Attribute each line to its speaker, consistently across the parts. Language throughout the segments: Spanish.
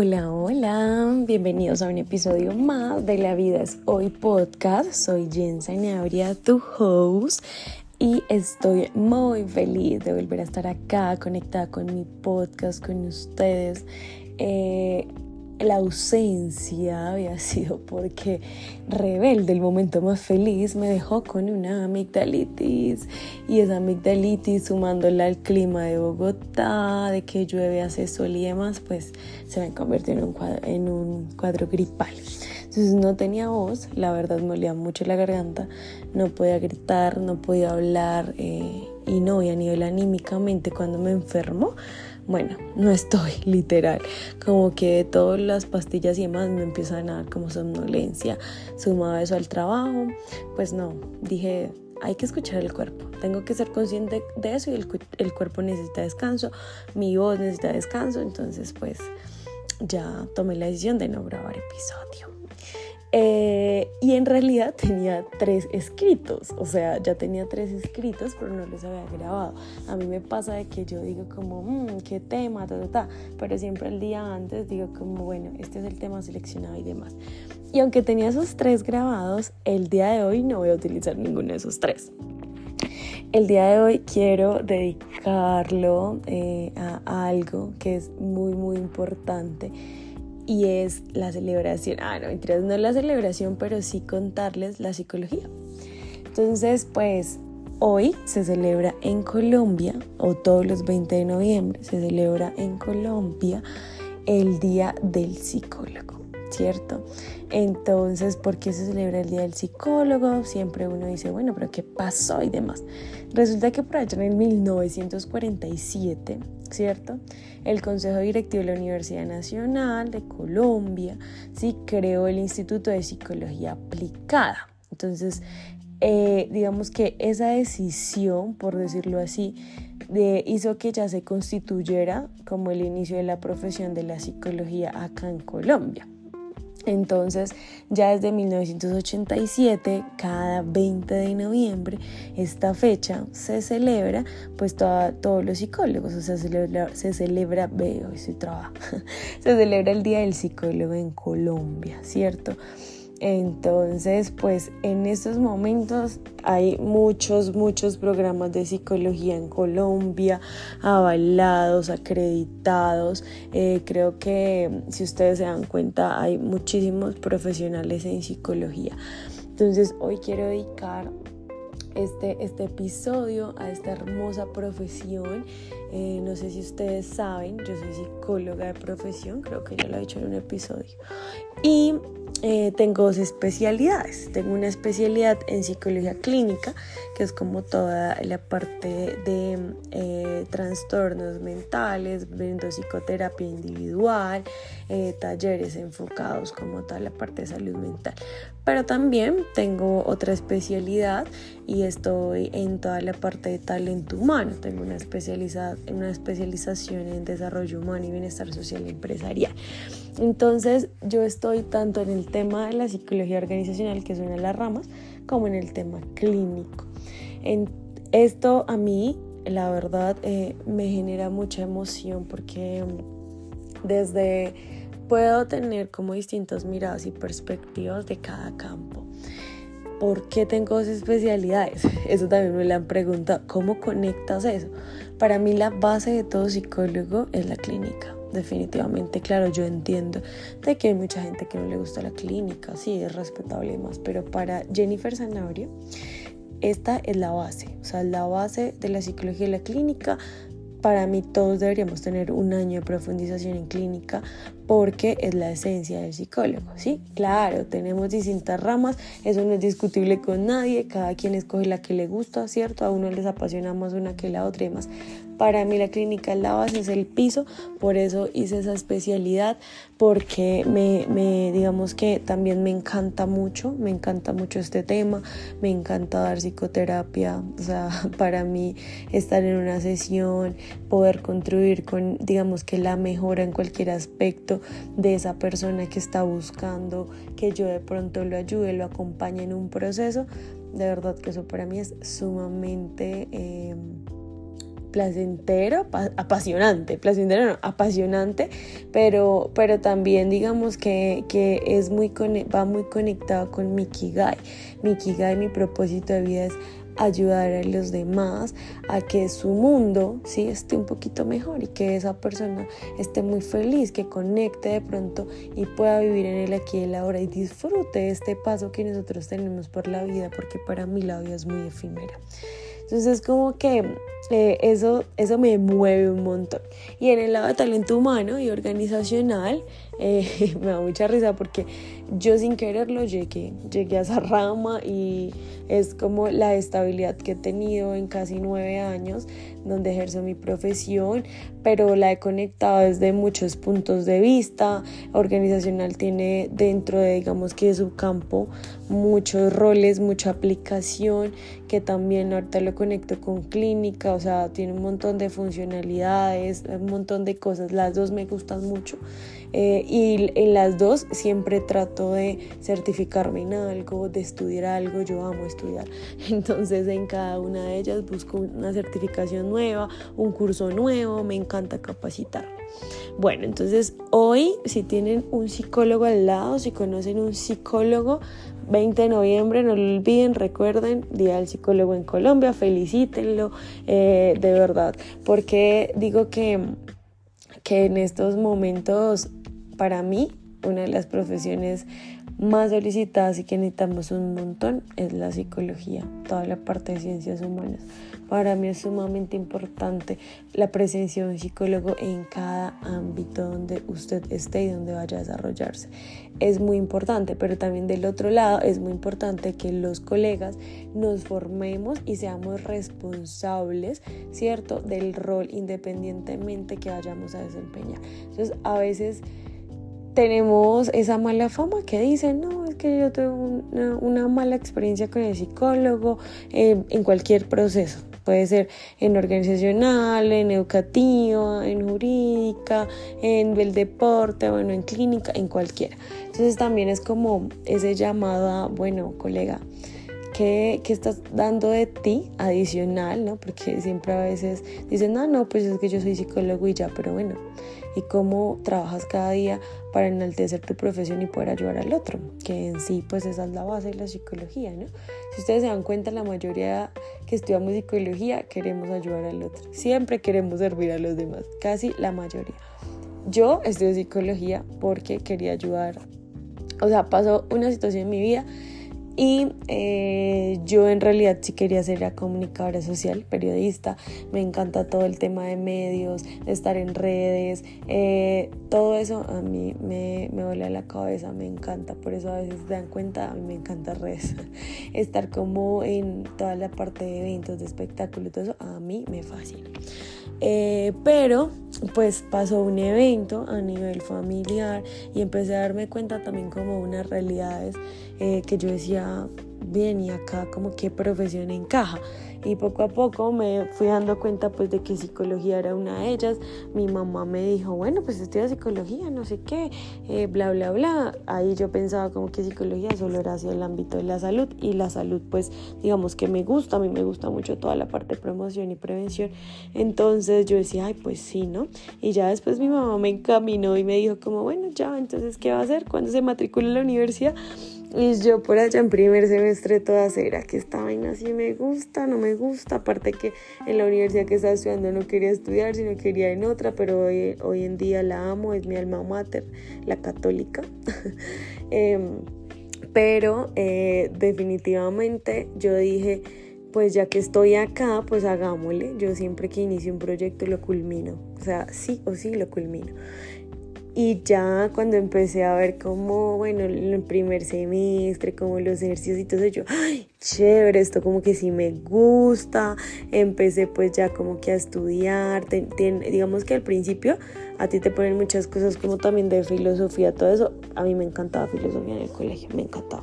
Speaker 1: Hola, hola, bienvenidos a un episodio más de La Vida es Hoy podcast. Soy Jen Sanabria, tu host, y estoy muy feliz de volver a estar acá conectada con mi podcast, con ustedes. Eh, la ausencia había sido porque Rebelde, el momento más feliz, me dejó con una amigdalitis y esa amigdalitis sumándola al clima de Bogotá, de que llueve, hace sol y demás, pues se me convirtió en un cuadro, en un cuadro gripal. Entonces no tenía voz, la verdad me olía mucho la garganta, no podía gritar, no podía hablar eh, y no, y a nivel anímicamente cuando me enfermo, bueno, no estoy literal, como que todas las pastillas y demás me empiezan a dar como somnolencia, sumado eso al trabajo, pues no, dije, hay que escuchar el cuerpo, tengo que ser consciente de eso y el, el cuerpo necesita descanso, mi voz necesita descanso, entonces pues ya tomé la decisión de no grabar episodio. Y en realidad tenía tres escritos, o sea, ya tenía tres escritos, pero no los había grabado. A mí me pasa de que yo digo como, mmm, qué tema, ta, ta, ta, pero siempre el día antes digo como, bueno, este es el tema seleccionado y demás. Y aunque tenía esos tres grabados, el día de hoy no voy a utilizar ninguno de esos tres. El día de hoy quiero dedicarlo eh, a algo que es muy, muy importante y es la celebración. Ah, no, mentiras, no la celebración, pero sí contarles la psicología. Entonces, pues hoy se celebra en Colombia, o todos los 20 de noviembre se celebra en Colombia el Día del Psicólogo, ¿cierto? Entonces, ¿por qué se celebra el Día del Psicólogo? Siempre uno dice, bueno, pero ¿qué pasó y demás? Resulta que por allá en el 1947, ¿cierto? El Consejo Directivo de la Universidad Nacional de Colombia sí creó el Instituto de Psicología Aplicada. Entonces, eh, digamos que esa decisión, por decirlo así, hizo que ya se constituyera como el inicio de la profesión de la psicología acá en Colombia. Entonces, ya desde 1987, cada 20 de noviembre, esta fecha se celebra, pues todos los psicólogos, o sea, se celebra, veo, se se celebra el Día del Psicólogo en Colombia, ¿cierto? Entonces, pues en estos momentos hay muchos, muchos programas de psicología en Colombia, avalados, acreditados. Eh, creo que si ustedes se dan cuenta, hay muchísimos profesionales en psicología. Entonces, hoy quiero dedicar este, este episodio a esta hermosa profesión. Eh, no sé si ustedes saben, yo soy psicóloga de profesión, creo que ya lo he dicho en un episodio. Y eh, tengo dos especialidades. Tengo una especialidad en psicología clínica, que es como toda la parte de eh, trastornos mentales, viendo psicoterapia individual, eh, talleres enfocados como toda la parte de salud mental. Pero también tengo otra especialidad y estoy en toda la parte de talento humano. Tengo una, una especialización en desarrollo humano y bienestar social empresarial. Entonces yo estoy tanto en el tema de la psicología organizacional, que es una de las ramas, como en el tema clínico. En esto a mí, la verdad, eh, me genera mucha emoción porque desde puedo tener como distintas miradas y perspectivas de cada campo. ¿Por qué tengo dos especialidades? Eso también me lo han preguntado. ¿Cómo conectas eso? Para mí la base de todo psicólogo es la clínica. Definitivamente, claro, yo entiendo de que hay mucha gente que no le gusta la clínica, sí, es respetable y más, pero para Jennifer Zanabria, esta es la base, o sea, la base de la psicología y la clínica. Para mí todos deberíamos tener un año de profundización en clínica porque es la esencia del psicólogo, ¿sí? Claro, tenemos distintas ramas, eso no es discutible con nadie, cada quien escoge la que le gusta, ¿cierto? A uno les apasiona más una que la otra y más. Para mí la clínica es la base, es el piso, por eso hice esa especialidad, porque me, digamos que también me encanta mucho, me encanta mucho este tema, me encanta dar psicoterapia, o sea, para mí estar en una sesión, poder contribuir con, digamos que la mejora en cualquier aspecto, de esa persona que está buscando que yo de pronto lo ayude, lo acompañe en un proceso. De verdad que eso para mí es sumamente... Eh, placentero, apasionante, placentero no, apasionante, pero, pero también digamos que, que es muy, va muy conectado con mi Kigai. Mi mi propósito de vida es ayudar a los demás a que su mundo ¿sí? esté un poquito mejor y que esa persona esté muy feliz, que conecte de pronto y pueda vivir en el aquí y el ahora y disfrute este paso que nosotros tenemos por la vida, porque para mí la vida es muy efímera. Entonces como que eh, eso, eso me mueve un montón. Y en el lado de talento humano y organizacional, eh, me da mucha risa porque yo sin quererlo llegué, llegué a esa rama y es como la estabilidad que he tenido en casi nueve años donde ejerzo mi profesión, pero la he conectado desde muchos puntos de vista. Organizacional tiene dentro de, digamos que su campo, muchos roles, mucha aplicación, que también ahorita lo conecto con clínica, o sea, tiene un montón de funcionalidades, un montón de cosas. Las dos me gustan mucho. Eh, y en las dos siempre trato de certificarme en algo, de estudiar algo, yo amo estudiar. Entonces en cada una de ellas busco una certificación nueva, un curso nuevo, me encanta capacitar. Bueno, entonces hoy si tienen un psicólogo al lado, si conocen un psicólogo, 20 de noviembre, no lo olviden, recuerden, Día del Psicólogo en Colombia, felicítenlo, eh, de verdad, porque digo que, que en estos momentos para mí, una de las profesiones más solicitadas y que necesitamos un montón es la psicología, toda la parte de ciencias humanas. Para mí es sumamente importante la presencia de un psicólogo en cada ámbito donde usted esté y donde vaya a desarrollarse. Es muy importante, pero también del otro lado es muy importante que los colegas nos formemos y seamos responsables, ¿cierto?, del rol independientemente que vayamos a desempeñar. Entonces, a veces tenemos esa mala fama que dicen, no, es que yo tuve una, mala experiencia con el psicólogo eh, en cualquier proceso. Puede ser en organizacional, en educativa, en jurídica, en el deporte, bueno, en clínica, en cualquiera. Entonces también es como ese llamado a, bueno, colega, ¿qué, qué estás dando de ti adicional? ¿no? Porque siempre a veces dicen, no, no, pues es que yo soy psicólogo y ya, pero bueno, y cómo trabajas cada día para enaltecer tu profesión y poder ayudar al otro, que en sí pues esa es la base de la psicología, ¿no? Si ustedes se dan cuenta, la mayoría que estudiamos psicología queremos ayudar al otro, siempre queremos servir a los demás, casi la mayoría. Yo estudio psicología porque quería ayudar, o sea, pasó una situación en mi vida y eh, yo en realidad sí quería ser la comunicadora social, periodista. Me encanta todo el tema de medios, estar en redes. Eh, todo eso a mí me, me a la cabeza, me encanta. Por eso a veces se dan cuenta, a mí me encanta redes. estar como en toda la parte de eventos, de espectáculos, todo eso, a mí me fascina. Eh, pero pues pasó un evento a nivel familiar y empecé a darme cuenta también como unas realidades eh, que yo decía, bien, y acá como qué profesión encaja y poco a poco me fui dando cuenta pues de que psicología era una de ellas. Mi mamá me dijo, bueno, pues estudia psicología, no sé qué, eh, bla, bla, bla. Ahí yo pensaba como que psicología solo era hacia el ámbito de la salud y la salud pues digamos que me gusta, a mí me gusta mucho toda la parte de promoción y prevención. Entonces yo decía, ay, pues sí, ¿no? Y ya después mi mamá me encaminó y me dijo como, bueno, ya, entonces, ¿qué va a hacer? cuando se matricula en la universidad? Y yo por allá en primer semestre toda cera, que esta vaina sí me gusta, no me gusta, aparte que en la universidad que estaba estudiando no quería estudiar, sino quería en otra, pero hoy, hoy en día la amo, es mi alma mater, la católica. Em, pero eh, definitivamente yo dije, pues ya que estoy acá, pues hagámosle. Yo siempre que inicio un proyecto lo culmino, o sea, sí o sí lo culmino. Y ya cuando empecé a ver como, bueno, el primer semestre, como los ejercicios y todo eso, yo, ay, chévere, esto como que sí me gusta. Empecé pues ya como que a estudiar. digamos que al principio a ti te ponen muchas cosas como también de filosofía, todo eso. A mí me encantaba filosofía en el colegio, me encantaba.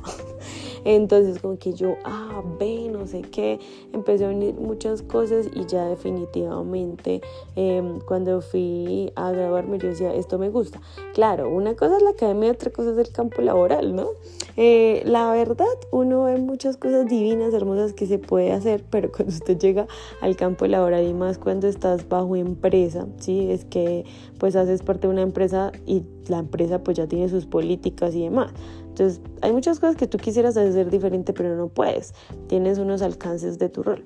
Speaker 1: Entonces como que yo, ah, ve, no sé qué, empecé a unir muchas cosas y ya definitivamente em, cuando fui a grabarme yo decía, esto me gusta. Claro, una cosa es la academia, otra cosa es el campo laboral, ¿no? Eh, la verdad, uno ve muchas cosas divinas, hermosas que se puede hacer, pero cuando usted llega al campo laboral y más cuando estás bajo empresa, ¿sí? Es que pues haces parte de una empresa y la empresa pues ya tiene sus políticas y demás. Entonces, hay muchas cosas que tú quisieras hacer diferente, pero no puedes. Tienes unos alcances de tu rol.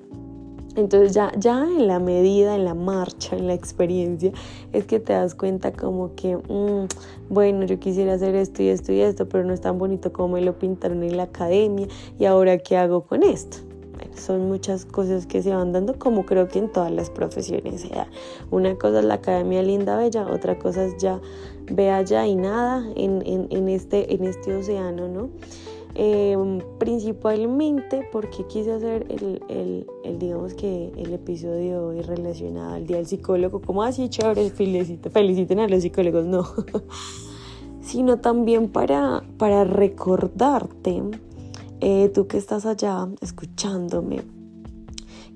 Speaker 1: Entonces ya, ya en la medida, en la marcha, en la experiencia, es que te das cuenta como que, mm, bueno, yo quisiera hacer esto y esto y esto, pero no es tan bonito como me lo pintaron en la academia y ahora qué hago con esto. Son muchas cosas que se van dando como creo que en todas las profesiones. Una cosa es la academia linda, bella, otra cosa es ya ve allá y nada en, en, este, en este océano, ¿no? Em, principalmente porque quise hacer el, el, el, digamos que el episodio hoy relacionado al día del psicólogo, como así chévere, feliciten, feliciten a los psicólogos, no, sino también para, para recordarte, eh, tú que estás allá escuchándome,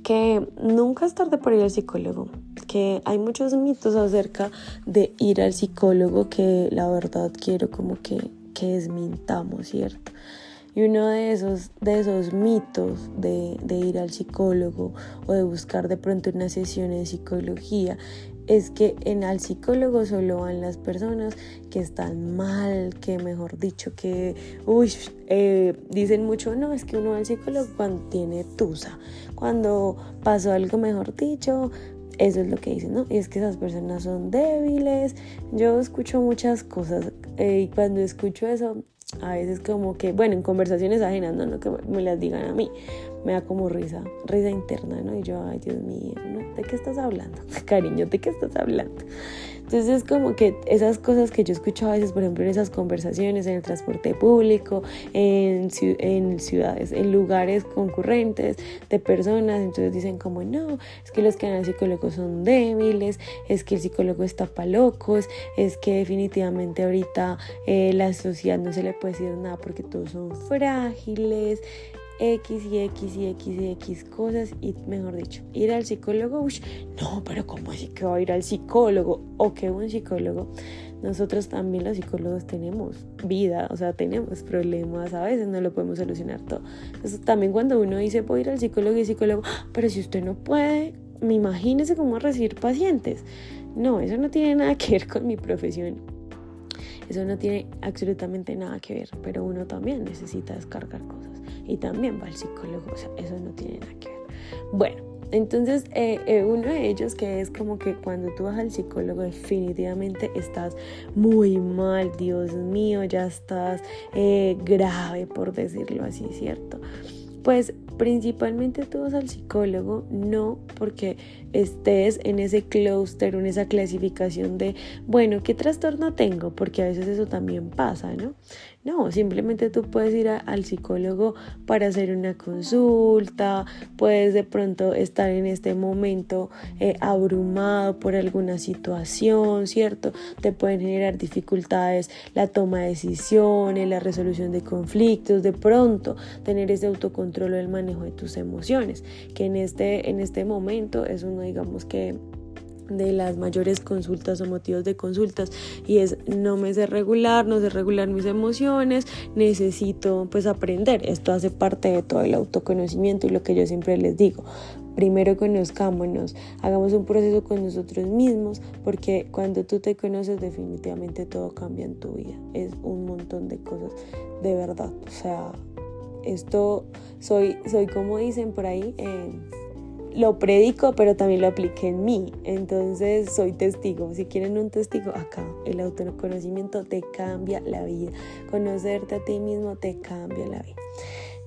Speaker 1: que nunca es tarde para ir al psicólogo, que hay muchos mitos acerca de ir al psicólogo que la verdad quiero como que, que desmintamos, ¿cierto? Y uno de esos, de esos mitos de, de ir al psicólogo o de buscar de pronto una sesión de psicología es que en al psicólogo solo van las personas que están mal, que mejor dicho, que, uy, eh, dicen mucho, no, es que uno va al psicólogo cuando tiene tusa, cuando pasó algo mejor dicho, eso es lo que dicen, ¿no? Y es que esas personas son débiles. Yo escucho muchas cosas eh, y cuando escucho eso a veces como que, bueno, en conversaciones ajenas, no, no que me las digan a mí, me da como risa, risa interna, ¿no? Y yo, ay Dios mío, ¿de qué estás hablando? Cariño, ¿de qué estás hablando? Entonces es como que esas cosas que yo escucho a veces, por ejemplo, en esas conversaciones, en el transporte público, en, en ciudades, en lugares concurrentes de personas, entonces dicen como, no, es que los que van al psicólogo son débiles, es que el psicólogo está pa' locos, es que definitivamente ahorita eh, la sociedad no se le puede decir nada porque todos son frágiles, X y X y X y X cosas y mejor dicho, ir al psicólogo, uy, no, pero ¿cómo así que va a ir al psicólogo? O que un psicólogo, nosotros también los psicólogos tenemos vida, o sea, tenemos problemas, a veces no lo podemos solucionar todo. Entonces también cuando uno dice a ir al psicólogo y psicólogo, ah, pero si usted no puede, me imagínese cómo recibir pacientes. No, eso no tiene nada que ver con mi profesión. Eso no tiene absolutamente nada que ver, pero uno también necesita descargar cosas y también va al psicólogo, o sea, eso no tiene nada que ver. Bueno, entonces eh, eh, uno de ellos que es como que cuando tú vas al psicólogo definitivamente estás muy mal, Dios mío, ya estás eh, grave por decirlo así, ¿cierto? Pues principalmente tú vas al psicólogo no porque estés en ese clúster en esa clasificación de, bueno, ¿qué trastorno tengo? Porque a veces eso también pasa, ¿no? No, simplemente tú puedes ir al psicólogo para hacer una consulta, puedes de pronto estar en este momento eh, abrumado por alguna situación, ¿cierto? Te pueden generar dificultades la toma de decisiones, la resolución de conflictos, de pronto tener ese autocontrol o el manejo de tus emociones, que en este, en este momento es uno, digamos que de las mayores consultas o motivos de consultas y es no me sé regular, no sé regular mis emociones, necesito pues aprender. Esto hace parte de todo el autoconocimiento y lo que yo siempre les digo. Primero conozcámonos, hagamos un proceso con nosotros mismos porque cuando tú te conoces definitivamente todo cambia en tu vida. Es un montón de cosas de verdad. O sea, esto soy, soy como dicen por ahí. Eh, lo predico, pero también lo apliqué en mí. Entonces soy testigo. Si quieren un testigo, acá el autoconocimiento te cambia la vida. Conocerte a ti mismo te cambia la vida.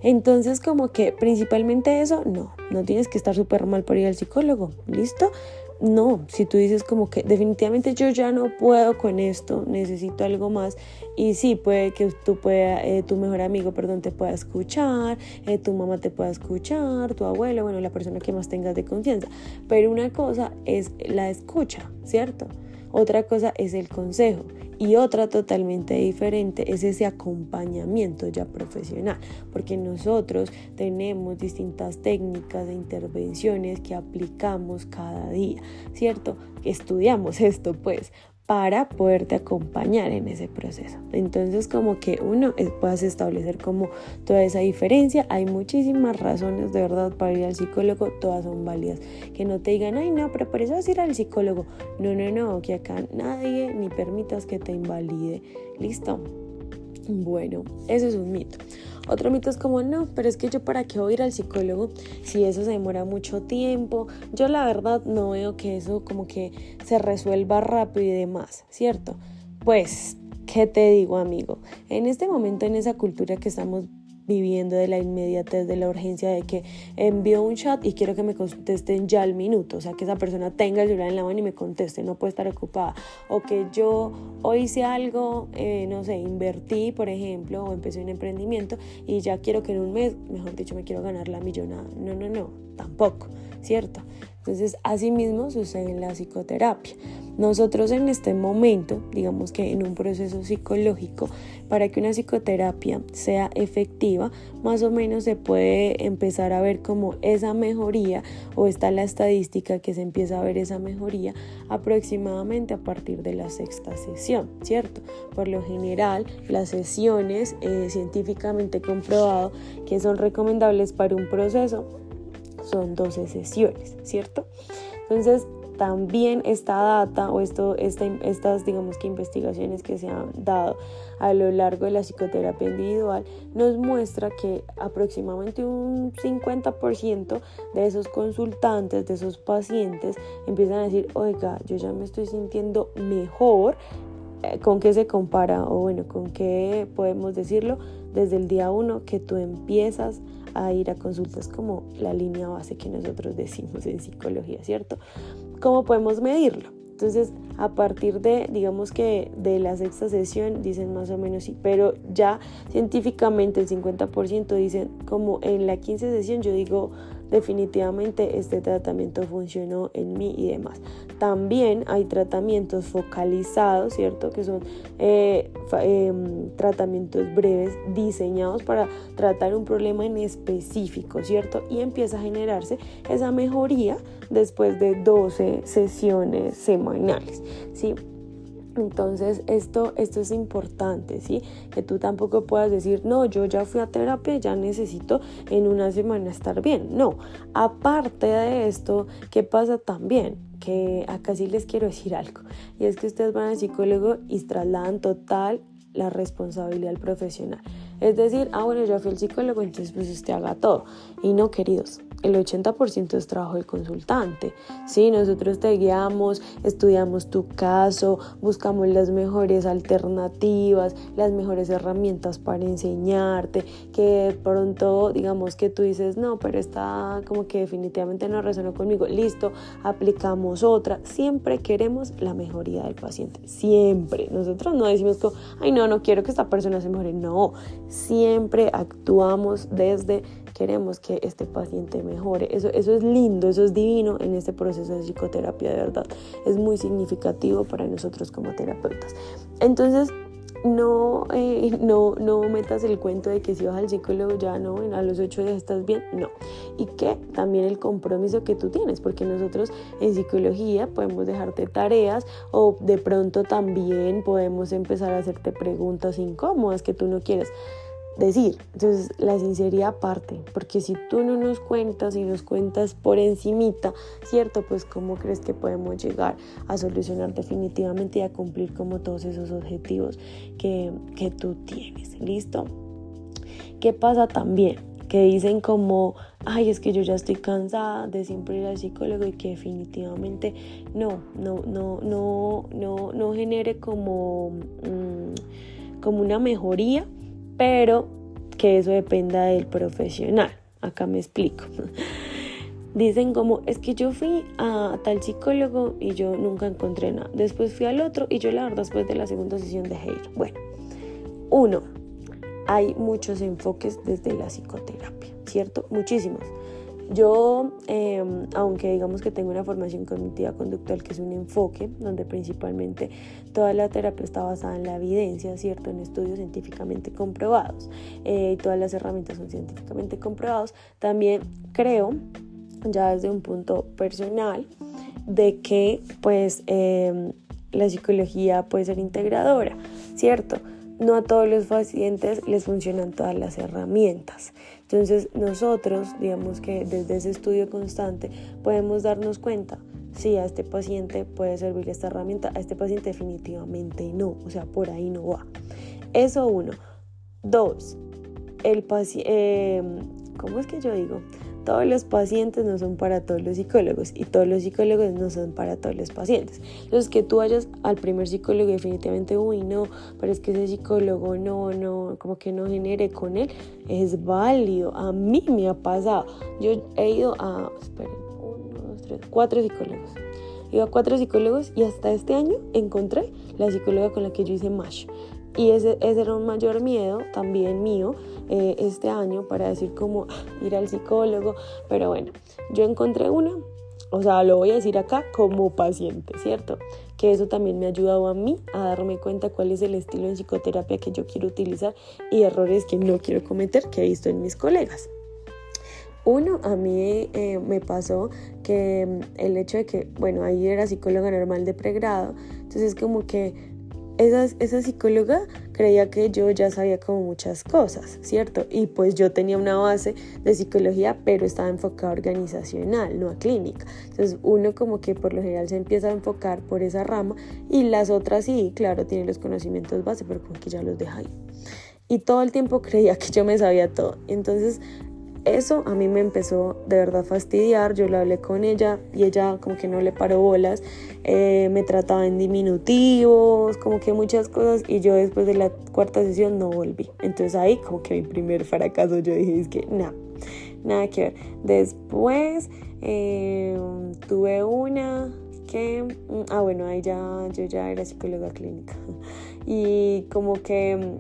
Speaker 1: Entonces como que principalmente eso, no, no tienes que estar súper mal por ir al psicólogo, ¿listo? no, si tú dices como que definitivamente yo ya no puedo con esto, necesito algo más y sí, puede que tú pueda, eh, tu mejor amigo, perdón, te pueda escuchar, eh, tu mamá te pueda escuchar, tu abuelo, bueno, la persona que más tengas de confianza, pero una cosa es la escucha, ¿cierto? Otra cosa es el consejo y otra totalmente diferente es ese acompañamiento ya profesional, porque nosotros tenemos distintas técnicas de intervenciones que aplicamos cada día, ¿cierto? Estudiamos esto pues para poderte acompañar en ese proceso. Entonces como que uno puedas establecer como toda esa diferencia. Hay muchísimas razones de verdad para ir al psicólogo, todas son válidas. Que no te digan, ay no, pero por eso vas a ir al psicólogo. No, no, no, que acá nadie ni permitas que te invalide. ¿Listo? Bueno, eso es un mito. Otro mito es como, no, pero es que yo para qué voy a ir al psicólogo si eso se demora mucho tiempo. Yo la verdad no veo que eso como que se resuelva rápido y demás, ¿cierto? Pues, ¿qué te digo amigo? En este momento, en esa cultura que estamos viviendo de la inmediatez, de la urgencia de que envío un chat y quiero que me contesten ya al minuto, o sea, que esa persona tenga el celular en la mano y me conteste, no puede estar ocupada, o que yo hoy hice algo, eh, no sé, invertí, por ejemplo, o empecé un emprendimiento y ya quiero que en un mes, mejor dicho, me quiero ganar la millonada. No, no, no, tampoco, ¿cierto? Entonces, así mismo sucede en la psicoterapia. Nosotros en este momento, digamos que en un proceso psicológico, para que una psicoterapia sea efectiva, más o menos se puede empezar a ver como esa mejoría o está la estadística que se empieza a ver esa mejoría aproximadamente a partir de la sexta sesión, ¿cierto? Por lo general, las sesiones eh, científicamente comprobado que son recomendables para un proceso son 12 sesiones, ¿cierto? Entonces, también esta data o esto, estas, digamos que investigaciones que se han dado a lo largo de la psicoterapia individual nos muestra que aproximadamente un 50% de esos consultantes, de esos pacientes, empiezan a decir, oiga, yo ya me estoy sintiendo mejor. Eh, ¿Con qué se compara? O bueno, ¿con qué podemos decirlo? Desde el día uno que tú empiezas a ir a consultas como la línea base que nosotros decimos en psicología, ¿cierto? ¿Cómo podemos medirlo? Entonces, a partir de, digamos que de la sexta sesión, dicen más o menos sí, pero ya científicamente el 50% dicen como en la 15 sesión, yo digo definitivamente este tratamiento funcionó en mí y demás. También hay tratamientos focalizados, ¿cierto? Que son eh, em, tratamientos breves diseñados para tratar un problema en específico, ¿cierto? Y empieza a generarse esa mejoría después de 12 sesiones semanales, ¿sí? Entonces esto, esto es importante, ¿sí? Que tú tampoco puedas decir, no, yo ya fui a terapia, ya necesito en una semana estar bien. No, aparte de esto, ¿qué pasa también? Que acá sí les quiero decir algo. Y es que ustedes van al psicólogo y trasladan total la responsabilidad del profesional. Es decir, ah, bueno, yo fui al psicólogo, entonces pues usted haga todo. Y no, queridos, el 80% es trabajo del consultante. Sí, nosotros te guiamos, estudiamos tu caso, buscamos las mejores alternativas, las mejores herramientas para enseñarte, que pronto digamos que tú dices, no, pero está como que definitivamente no resonó conmigo, listo, aplicamos otra. Siempre queremos la mejoría del paciente, siempre. Nosotros no decimos que, ay, no, no quiero que esta persona se mejore, no, siempre actuamos desde queremos que este paciente mejore. Eso, eso es lindo, eso es divino en este proceso de psicoterapia, de verdad. Es muy significativo para nosotros como terapeutas. Entonces, no, eh, no, no metas el cuento de que si vas al psicólogo ya no, a los ocho días estás bien, no. Y que también el compromiso que tú tienes, porque nosotros en psicología podemos dejarte tareas o de pronto también podemos empezar a hacerte preguntas incómodas que tú no quieres decir. Entonces, la sinceridad parte, porque si tú no nos cuentas y nos cuentas por encimita, ¿cierto? Pues cómo crees que podemos llegar a solucionar definitivamente y a cumplir como todos esos objetivos que, que tú tienes. ¿Listo? ¿Qué pasa también? Que dicen como, ay, es que yo ya estoy cansada de siempre ir al psicólogo y que definitivamente no, no, no, no, no, no genere como, mm, como una mejoría pero que eso dependa del profesional. Acá me explico. Dicen como, es que yo fui a tal psicólogo y yo nunca encontré nada. Después fui al otro y yo la verdad después de la segunda sesión de ir. Bueno, uno, hay muchos enfoques desde la psicoterapia, ¿cierto? Muchísimos. Yo, em, aunque digamos que tengo una formación cognitiva conductual, que es un enfoque donde principalmente toda la terapia está basada en la evidencia, ¿cierto? En estudios científicamente comprobados eh, y todas las herramientas son científicamente comprobados, también creo, ya desde un punto personal, de que pues em, la psicología puede ser integradora, ¿cierto? No a todos los pacientes les funcionan todas las herramientas. Entonces nosotros, digamos que desde ese estudio constante, podemos darnos cuenta si a este paciente puede servir esta herramienta, a este paciente definitivamente no, o sea, por ahí no va. Eso uno. Dos, el paciente, eh, ¿cómo es que yo digo? Todos los pacientes no son para todos los psicólogos y todos los psicólogos no son para todos los pacientes. Entonces, que tú vayas al primer psicólogo definitivamente, uy, no, pero es que ese psicólogo no, no, como que no genere con él, es válido. A mí me ha pasado. Yo he ido a, esperen, uno, dos, tres, cuatro psicólogos. Ido a cuatro psicólogos y hasta este año encontré la psicóloga con la que yo hice MASH. Y ese, ese era un mayor miedo también mío eh, este año para decir como ah, ir al psicólogo. Pero bueno, yo encontré una, o sea, lo voy a decir acá como paciente, ¿cierto? Que eso también me ha ayudado a mí a darme cuenta cuál es el estilo de psicoterapia que yo quiero utilizar y errores que no quiero cometer que he visto en mis colegas. Uno, a mí eh, me pasó que mm, el hecho de que, bueno, ahí era psicóloga normal de pregrado, entonces como que esa, esa psicóloga creía que yo ya sabía como muchas cosas, ¿cierto? Y pues yo tenía una base de psicología, pero estaba enfocada organizacional, no a clínica. Entonces uno como que por lo general se empieza a enfocar por esa rama y las otras sí, claro, tienen los conocimientos base, pero como que ya los deja ahí. Y todo el tiempo creía que yo me sabía todo. Entonces eso a mí me empezó de verdad a fastidiar, yo le hablé con ella y ella como que no le paró bolas, eh, me trataba en diminutivos, como que muchas cosas y yo después de la cuarta sesión no volví. Entonces ahí como que mi primer fracaso yo dije es que nada, nada que ver. Después eh, tuve una que, mm, ah bueno, ahí ya yo ya era psicóloga clínica y como que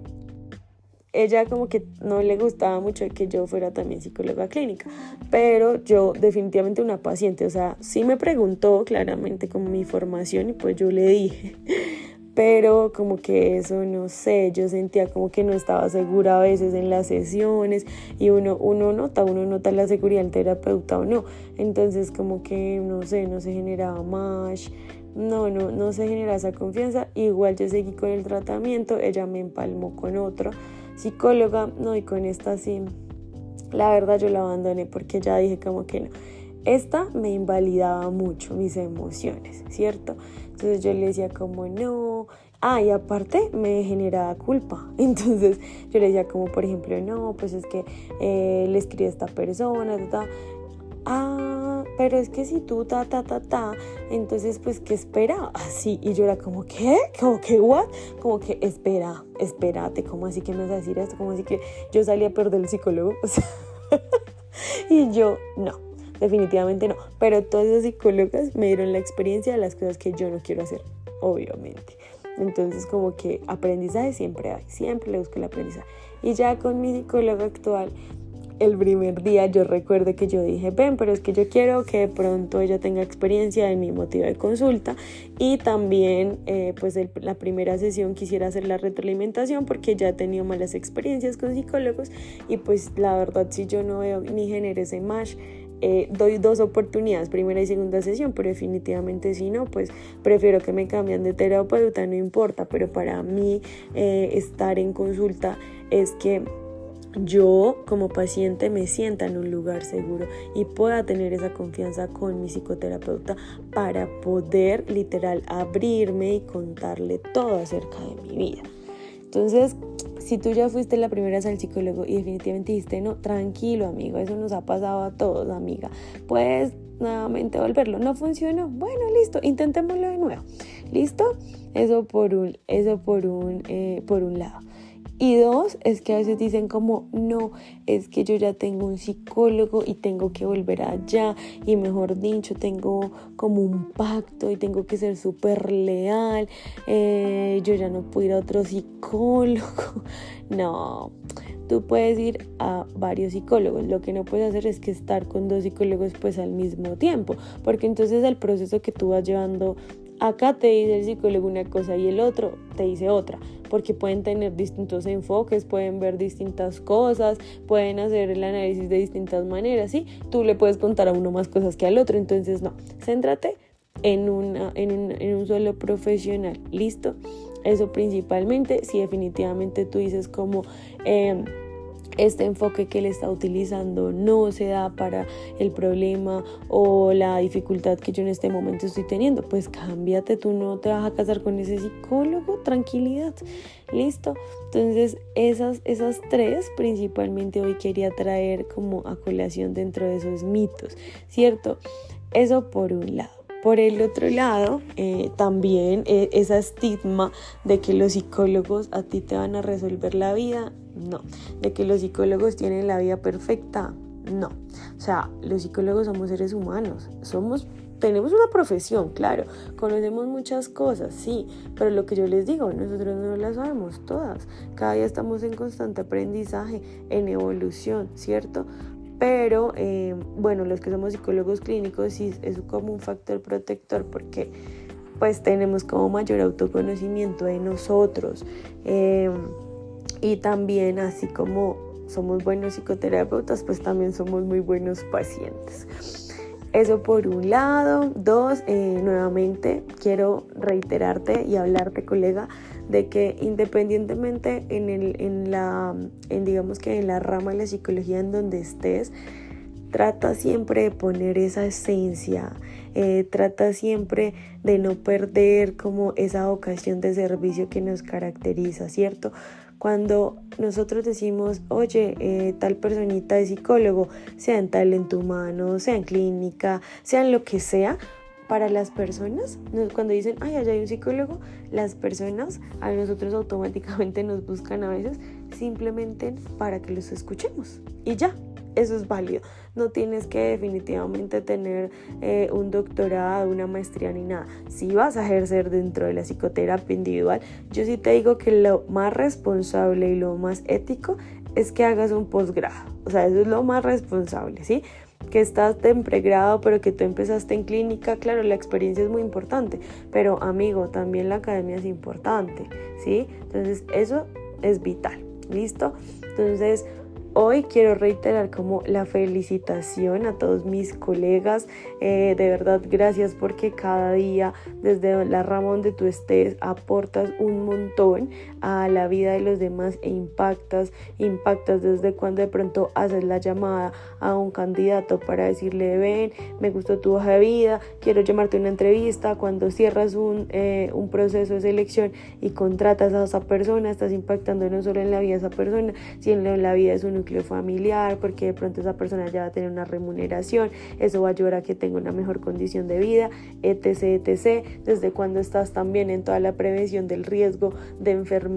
Speaker 1: ella como que no le gustaba mucho que yo fuera también psicóloga clínica, pero yo definitivamente una paciente, o sea, sí me preguntó claramente como mi formación y pues yo le dije, pero como que eso no sé, yo sentía como que no estaba segura a veces en las sesiones y uno, uno nota, uno nota la seguridad del terapeuta o no, entonces como que no sé, no se generaba más no, no, no se genera esa confianza. Igual yo seguí con el tratamiento, ella me empalmó con otro psicóloga, no, y con esta sí, la verdad yo la abandoné porque ya dije como que no. Esta me invalidaba mucho mis emociones, ¿cierto? Entonces yo le decía como no, Ah, y aparte me generaba culpa. Entonces yo le decía como, por ejemplo, no, pues es que eh, le escribe a esta persona, ta, ah, pero es que si tú ta, ta, ta, ta, entonces pues, ¿qué espera? Así, y yo era como, ¿qué? Como que, ¿what? Como que, espera, espérate, ¿cómo así que me vas a decir esto? ¿Cómo así que yo salí a perder el psicólogo? y yo, no, definitivamente no. Pero todas esas psicólogas me dieron la experiencia de las cosas que yo no quiero hacer, obviamente. Entonces como que aprendizaje siempre hay, siempre le busco el aprendizaje. Y ya con mi psicóloga actual el primer día yo recuerdo que yo dije, ven, pero es que yo quiero que de pronto ella tenga experiencia en mi motivo de consulta y también eh, pues la primera sesión quisiera hacer la retroalimentación porque ya he tenido malas experiencias con psicólogos y pues la verdad si yo no veo ni genere ese match eh, doy dos oportunidades, primera y segunda sesión, pero definitivamente si no, pues prefiero que me cambien de terapeuta, no importa, pero para mí eh, estar en consulta es que yo como paciente me sienta en un lugar seguro y pueda tener esa confianza con mi psicoterapeuta para poder literal abrirme y contarle todo acerca de mi vida. Entonces, si tú ya fuiste la primera vez al psicólogo y definitivamente dijiste, no, tranquilo amigo, eso nos ha pasado a todos, amiga, puedes nuevamente volverlo. No funcionó. Bueno, listo, intentémoslo de nuevo. ¿Listo? Eso por un, eso por un, eh, por un lado. Y dos, es que a veces dicen como, no, es que yo ya tengo un psicólogo y tengo que volver allá y mejor dicho, tengo como un pacto y tengo que ser súper leal, eh, yo ya no puedo ir a otro psicólogo. No, tú puedes ir a varios psicólogos. Lo que no puedes hacer es que estar con dos psicólogos pues al mismo tiempo, porque entonces el proceso que tú vas llevando acá te dice el psicólogo una cosa y el otro te dice otra, porque pueden tener distintos enfoques, pueden ver distintas cosas, pueden hacer el análisis de distintas maneras, ¿sí? Tú le puedes contar a uno más cosas que al otro, entonces no, céntrate en, en, un, en un solo profesional, ¿listo? Eso principalmente, si definitivamente tú dices como... Eh, este enfoque que él está utilizando no se da para el problema o la dificultad que yo en este momento estoy teniendo, pues cámbiate, tú no te vas a casar con ese psicólogo, tranquilidad, listo. Entonces esas, esas tres principalmente hoy quería traer como a colación dentro de esos mitos, ¿cierto? Eso por un lado. Por el otro lado, eh, también eh, estigma de que los psicólogos a ti te van a resolver la vida, no. De que los psicólogos tienen la vida perfecta, no. O sea, los psicólogos somos seres humanos, somos tenemos una profesión, claro, conocemos muchas cosas, sí, pero lo que yo les digo, nosotros no las sabemos todas. Cada día estamos en constante aprendizaje, en evolución, ¿cierto? Pero eh, bueno, los que somos psicólogos clínicos sí es como un factor protector porque pues tenemos como mayor autoconocimiento de nosotros. Eh, y también así como somos buenos psicoterapeutas, pues también somos muy buenos pacientes. Eso por un lado. Dos, eh, nuevamente quiero reiterarte y hablarte, colega, de que independientemente en, el, en la, digamos que en la rama de la psicología en donde estés, trata siempre de poner esa esencia, eh, trata siempre de no perder como esa ocasión de servicio que nos caracteriza, ¿cierto? Cuando nosotros decimos, oye, eh, tal personita es psicólogo, sea en talento humano, sea en clínica, sea en lo que sea, para las personas, cuando dicen, ay, allá hay un psicólogo, las personas a nosotros automáticamente nos buscan a veces simplemente para que los escuchemos. Y ya, eso es válido. No tienes que definitivamente tener eh, un doctorado, una maestría ni nada. Si vas a ejercer dentro de la psicoterapia individual, yo sí te digo que lo más responsable y lo más ético es que hagas un posgrado. O sea, eso es lo más responsable, ¿sí? que estás en pregrado, pero que tú empezaste en clínica, claro, la experiencia es muy importante, pero amigo, también la academia es importante, ¿sí? Entonces, eso es vital, ¿listo? Entonces, Hoy quiero reiterar como la felicitación a todos mis colegas. Eh, de verdad, gracias porque cada día, desde la rama donde tú estés, aportas un montón a la vida de los demás e impactas, impactas desde cuando de pronto haces la llamada a un candidato para decirle, ven, me gustó tu hoja de vida, quiero llamarte a una entrevista, cuando cierras un, eh, un proceso de selección y contratas a esa persona, estás impactando no solo en la vida de esa persona, sino en la vida de su núcleo familiar, porque de pronto esa persona ya va a tener una remuneración, eso va a ayudar a que tenga una mejor condición de vida, etc, etc. Desde cuando estás también en toda la prevención del riesgo de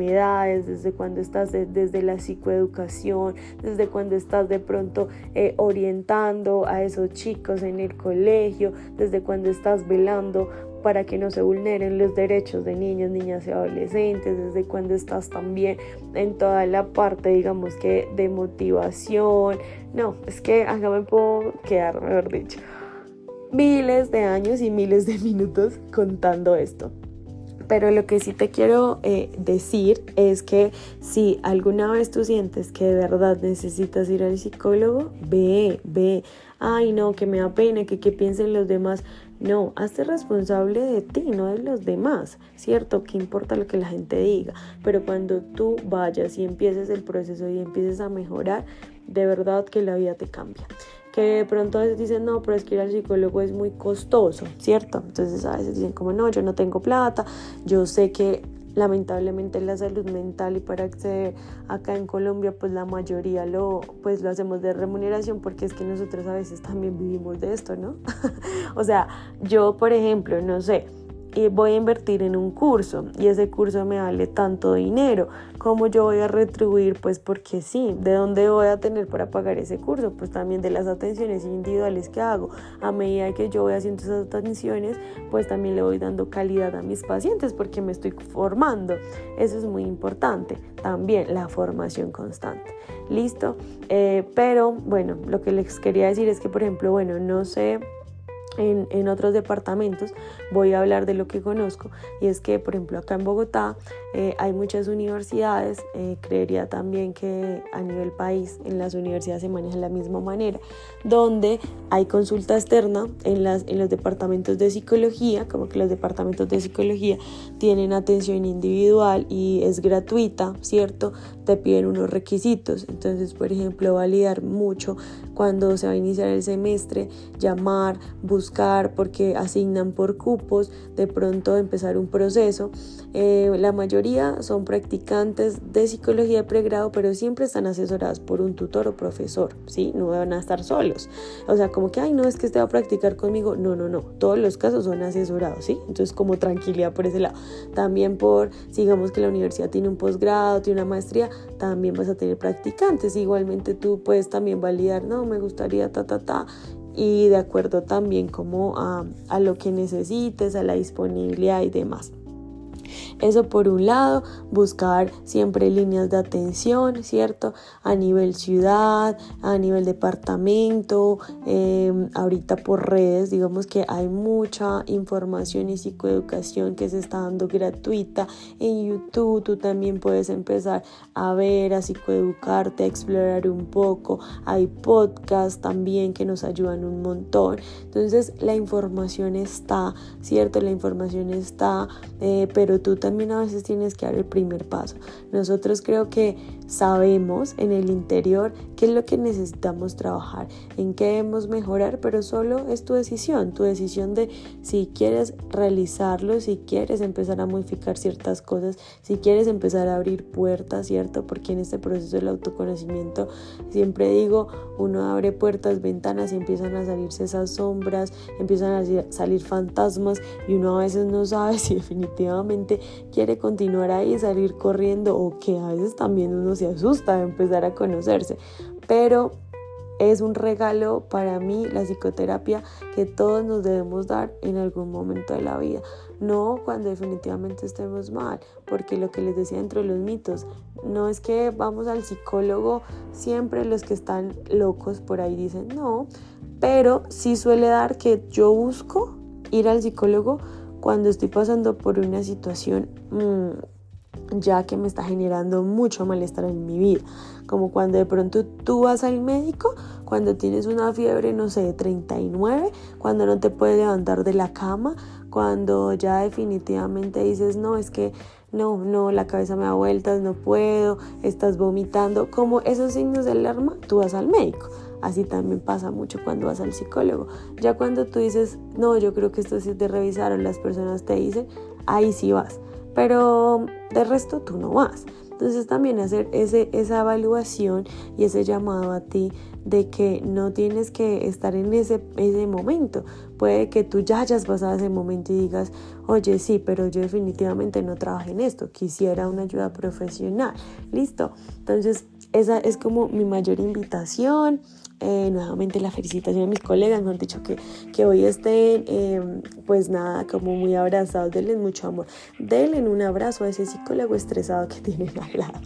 Speaker 1: desde cuando estás desde la psicoeducación, desde cuando estás de pronto eh, orientando a esos chicos en el colegio, desde cuando estás velando para que no se vulneren los derechos de niños, niñas y adolescentes, desde cuando estás también en toda la parte, digamos que de motivación. No, es que acá me puedo quedar, mejor dicho, miles de años y miles de minutos contando esto. Pero lo que sí te quiero eh, decir es que si alguna vez tú sientes que de verdad necesitas ir al psicólogo, ve, ve. Ay, no, que me da pena, que qué piensen los demás. No, hazte responsable de ti, no de los demás, ¿cierto? ¿Qué importa lo que la gente diga? Pero cuando tú vayas y empieces el proceso y empieces a mejorar, de verdad que la vida te cambia. Que de pronto a veces dicen, no, pero es que ir al psicólogo es muy costoso, ¿cierto? Entonces a veces dicen como, no, yo no tengo plata, yo sé que lamentablemente la salud mental y para acceder acá en Colombia pues la mayoría lo pues lo hacemos de remuneración porque es que nosotros a veces también vivimos de esto, ¿no? o sea, yo por ejemplo, no sé, y voy a invertir en un curso y ese curso me vale tanto dinero. ¿Cómo yo voy a retribuir? Pues porque sí, ¿de dónde voy a tener para pagar ese curso? Pues también de las atenciones individuales que hago. A medida que yo voy haciendo esas atenciones, pues también le voy dando calidad a mis pacientes porque me estoy formando. Eso es muy importante. También la formación constante. ¿Listo? Eh, pero bueno, lo que les quería decir es que, por ejemplo, bueno, no sé en, otros departamentos, voy a hablar de lo que conozco y es que, por ejemplo, acá en Bogotá eh, hay muchas universidades, eh, creería también que a nivel país en las universidades se maneja de la misma manera, donde hay consulta externa en, las, en los departamentos de psicología, como que los departamentos de psicología tienen atención individual y es gratuita, ¿cierto? Te piden unos requisitos, entonces, por ejemplo, validar mucho cuando se va a iniciar el semestre, llamar, buscar, porque asignan por cupos, de pronto empezar un proceso. Eh, la mayoría son practicantes de psicología de pregrado, pero siempre están asesoradas por un tutor o profesor, ¿sí? No van a estar solos. O sea, como que, ay, no, es que este va a practicar conmigo. No, no, no. Todos los casos son asesorados, ¿sí? Entonces, como tranquilidad por ese lado. También por, digamos que la universidad tiene un posgrado, tiene una maestría, también vas a tener practicantes. Igualmente tú puedes también validar, no, me gustaría ta, ta, ta, y de acuerdo también como a, a lo que necesites, a la disponibilidad y demás. Eso por un lado, buscar siempre líneas de atención, ¿cierto? A nivel ciudad, a nivel departamento, em, ahorita por redes, digamos que hay mucha información y psicoeducación que se está dando gratuita en YouTube. Tú también puedes empezar a ver, a psicoeducarte, a explorar un poco. Hay podcasts también que nos ayudan un montón. Entonces la información está, ¿cierto? La información está, eh, pero tú también a veces tienes que dar el primer paso. Nosotros creo que sabemos en el interior qué es lo que necesitamos trabajar, en qué debemos mejorar, pero solo es tu decisión, tu decisión de si quieres realizarlo, si quieres empezar a modificar ciertas cosas, si quieres empezar a abrir puertas, ¿cierto? Porque en este proceso del autoconocimiento siempre digo, uno abre puertas, ventanas y empiezan a salirse esas sombras, empiezan a salir fantasmas y uno a veces no sabe si definitivamente quiere continuar ahí, salir corriendo o que a veces también uno se asusta de empezar a conocerse. Pero es un regalo para mí la psicoterapia que todos nos debemos dar en algún momento de la vida. No cuando definitivamente estemos mal, porque lo que les decía entre los mitos, no es que vamos al psicólogo, siempre los que están locos por ahí dicen no, pero sí suele dar que yo busco ir al psicólogo cuando estoy pasando por una situación mm, ya que me está generando mucho malestar en mi vida. Como cuando de pronto tú vas al médico, cuando tienes una fiebre, no sé, de 39, cuando no te puedes levantar de la cama, cuando ya definitivamente dices, no, es que no, no, la cabeza me da vueltas, no puedo, estás vomitando, como esos signos de alarma, tú vas al médico. Así también pasa mucho cuando vas al psicólogo. Ya cuando tú dices, no, yo creo que esto sí te revisaron, las personas te dicen, ahí sí vas. Pero de resto tú no vas. Entonces también hacer ese, esa evaluación y ese llamado a ti de que no tienes que estar en ese, ese momento. Puede que tú ya hayas pasado ese momento y digas, oye, sí, pero yo definitivamente no trabajé en esto, quisiera una ayuda profesional. Listo. Entonces esa es como mi mayor invitación. Eh, nuevamente la felicitación a mis colegas, me han dicho que, que hoy estén, em, pues nada, como muy abrazados, denle mucho amor, denle un abrazo a ese psicólogo estresado que tienen al lado.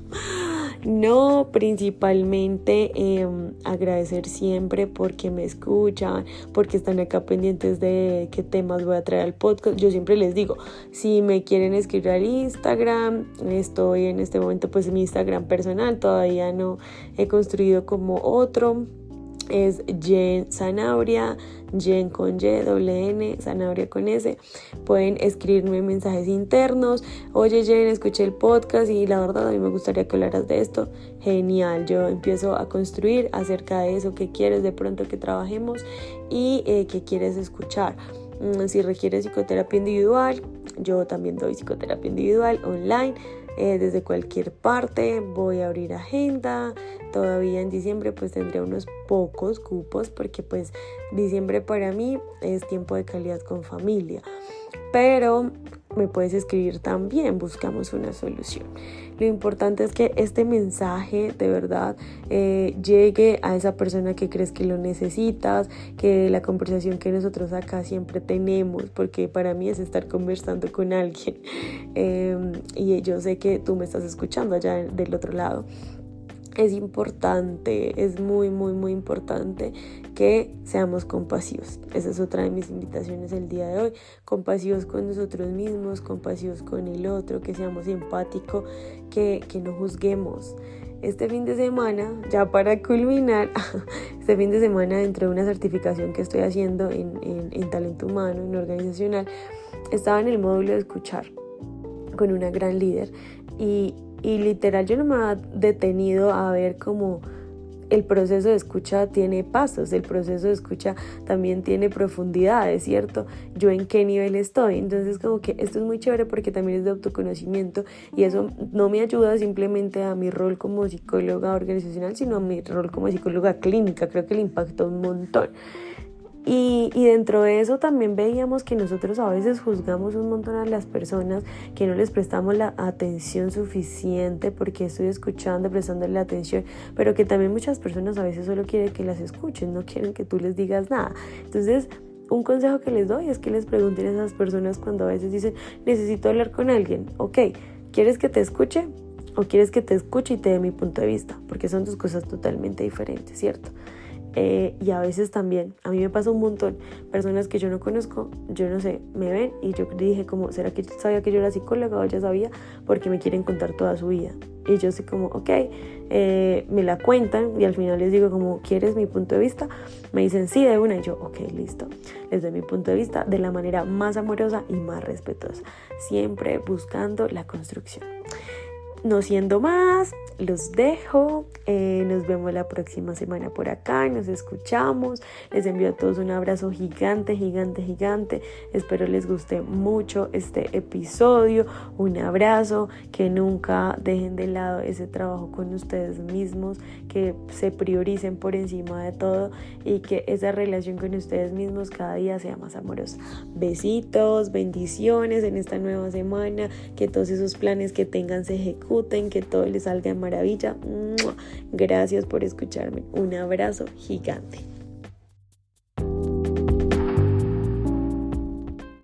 Speaker 1: No, principalmente em, agradecer siempre porque me escuchan, porque están acá pendientes de qué temas voy a traer al podcast. Yo siempre les digo, si me quieren escribir al Instagram, estoy en este momento pues en mi Instagram personal, todavía no he construido como otro es Jen Zanabria, Jen con Y, doble N, Zanabria con S. Pueden escribirme mensajes internos. Oye Jen, escuché el podcast y la verdad a mí me gustaría que hablaras de esto. Genial, yo empiezo a construir acerca de eso que quieres de pronto que trabajemos y eh, quieres escuchar. Mm, si requieres psicoterapia individual, yo también doy psicoterapia individual online eh, desde cualquier parte. Voy a abrir agenda. Todavía en diciembre pues tendré unos pocos cupos porque pues diciembre para mí es tiempo de calidad con familia. pero me puedes escribir también, buscamos una solución. Lo importante es que este mensaje de verdad eh, llegue a esa persona que crees que lo necesitas, que la conversación que nosotros acá siempre tenemos, porque para mí es estar conversando con alguien em, y yo sé que tú me estás escuchando allá del otro lado es importante, es muy, muy, muy importante que seamos compasivos. Esa es otra de mis invitaciones el día de hoy. Compasivos con nosotros mismos, compasivos con el otro, que seamos empáticos, que, que no juzguemos. Este fin de semana, ya para culminar, este fin de semana dentro de una certificación que estoy haciendo en, en, en talento humano, en organizacional, estaba en el módulo de escuchar con una gran líder y y literal yo no me ha detenido a ver cómo el proceso de escucha tiene pasos, el proceso de escucha también tiene profundidades, ¿cierto? Yo en qué nivel estoy. Entonces como que esto es muy chévere porque también es de autoconocimiento y eso no me ayuda simplemente a mi rol como psicóloga organizacional, sino a mi rol como psicóloga clínica. Creo que le impactó un montón. Y, dentro de eso también veíamos que nosotros a veces juzgamos un montón a las personas, que no les prestamos la atención suficiente porque estoy escuchando, prestándole atención, pero que también muchas personas a veces solo quieren que las escuchen, no quieren que tú les digas nada. Entonces, un consejo que les doy es que les pregunten a esas personas cuando a veces dicen, necesito hablar con alguien, ok, ¿quieres que te escuche? ¿O quieres que te escuche y te dé mi punto de vista? Porque son dos cosas totalmente diferentes, ¿cierto? Eh, y a veces también, a mí me pasa un montón, personas que yo no conozco, yo no sé, me ven y yo dije como, ¿será que sabía que yo era psicóloga o ya sabía? Porque me quieren contar toda su vida. Y yo sé como, ok, eh, me la cuentan y al final les digo como, ¿quieres mi punto de vista? Me dicen sí de una y yo, ok, listo. Les doy mi punto de vista de la manera más amorosa y más respetuosa, siempre buscando la construcción. No siendo más, los dejo. Eh, nos vemos la próxima semana por acá. Nos escuchamos. Les envío a todos un abrazo gigante, gigante, gigante. Espero les guste mucho este episodio. Un abrazo. Que nunca dejen de lado ese trabajo con ustedes mismos. Que se prioricen por encima de todo. Y que esa relación con ustedes mismos cada día sea más amorosa. Besitos, bendiciones en esta nueva semana. Que todos esos planes que tengan se que todo les salga de maravilla. Gracias por escucharme. Un abrazo gigante.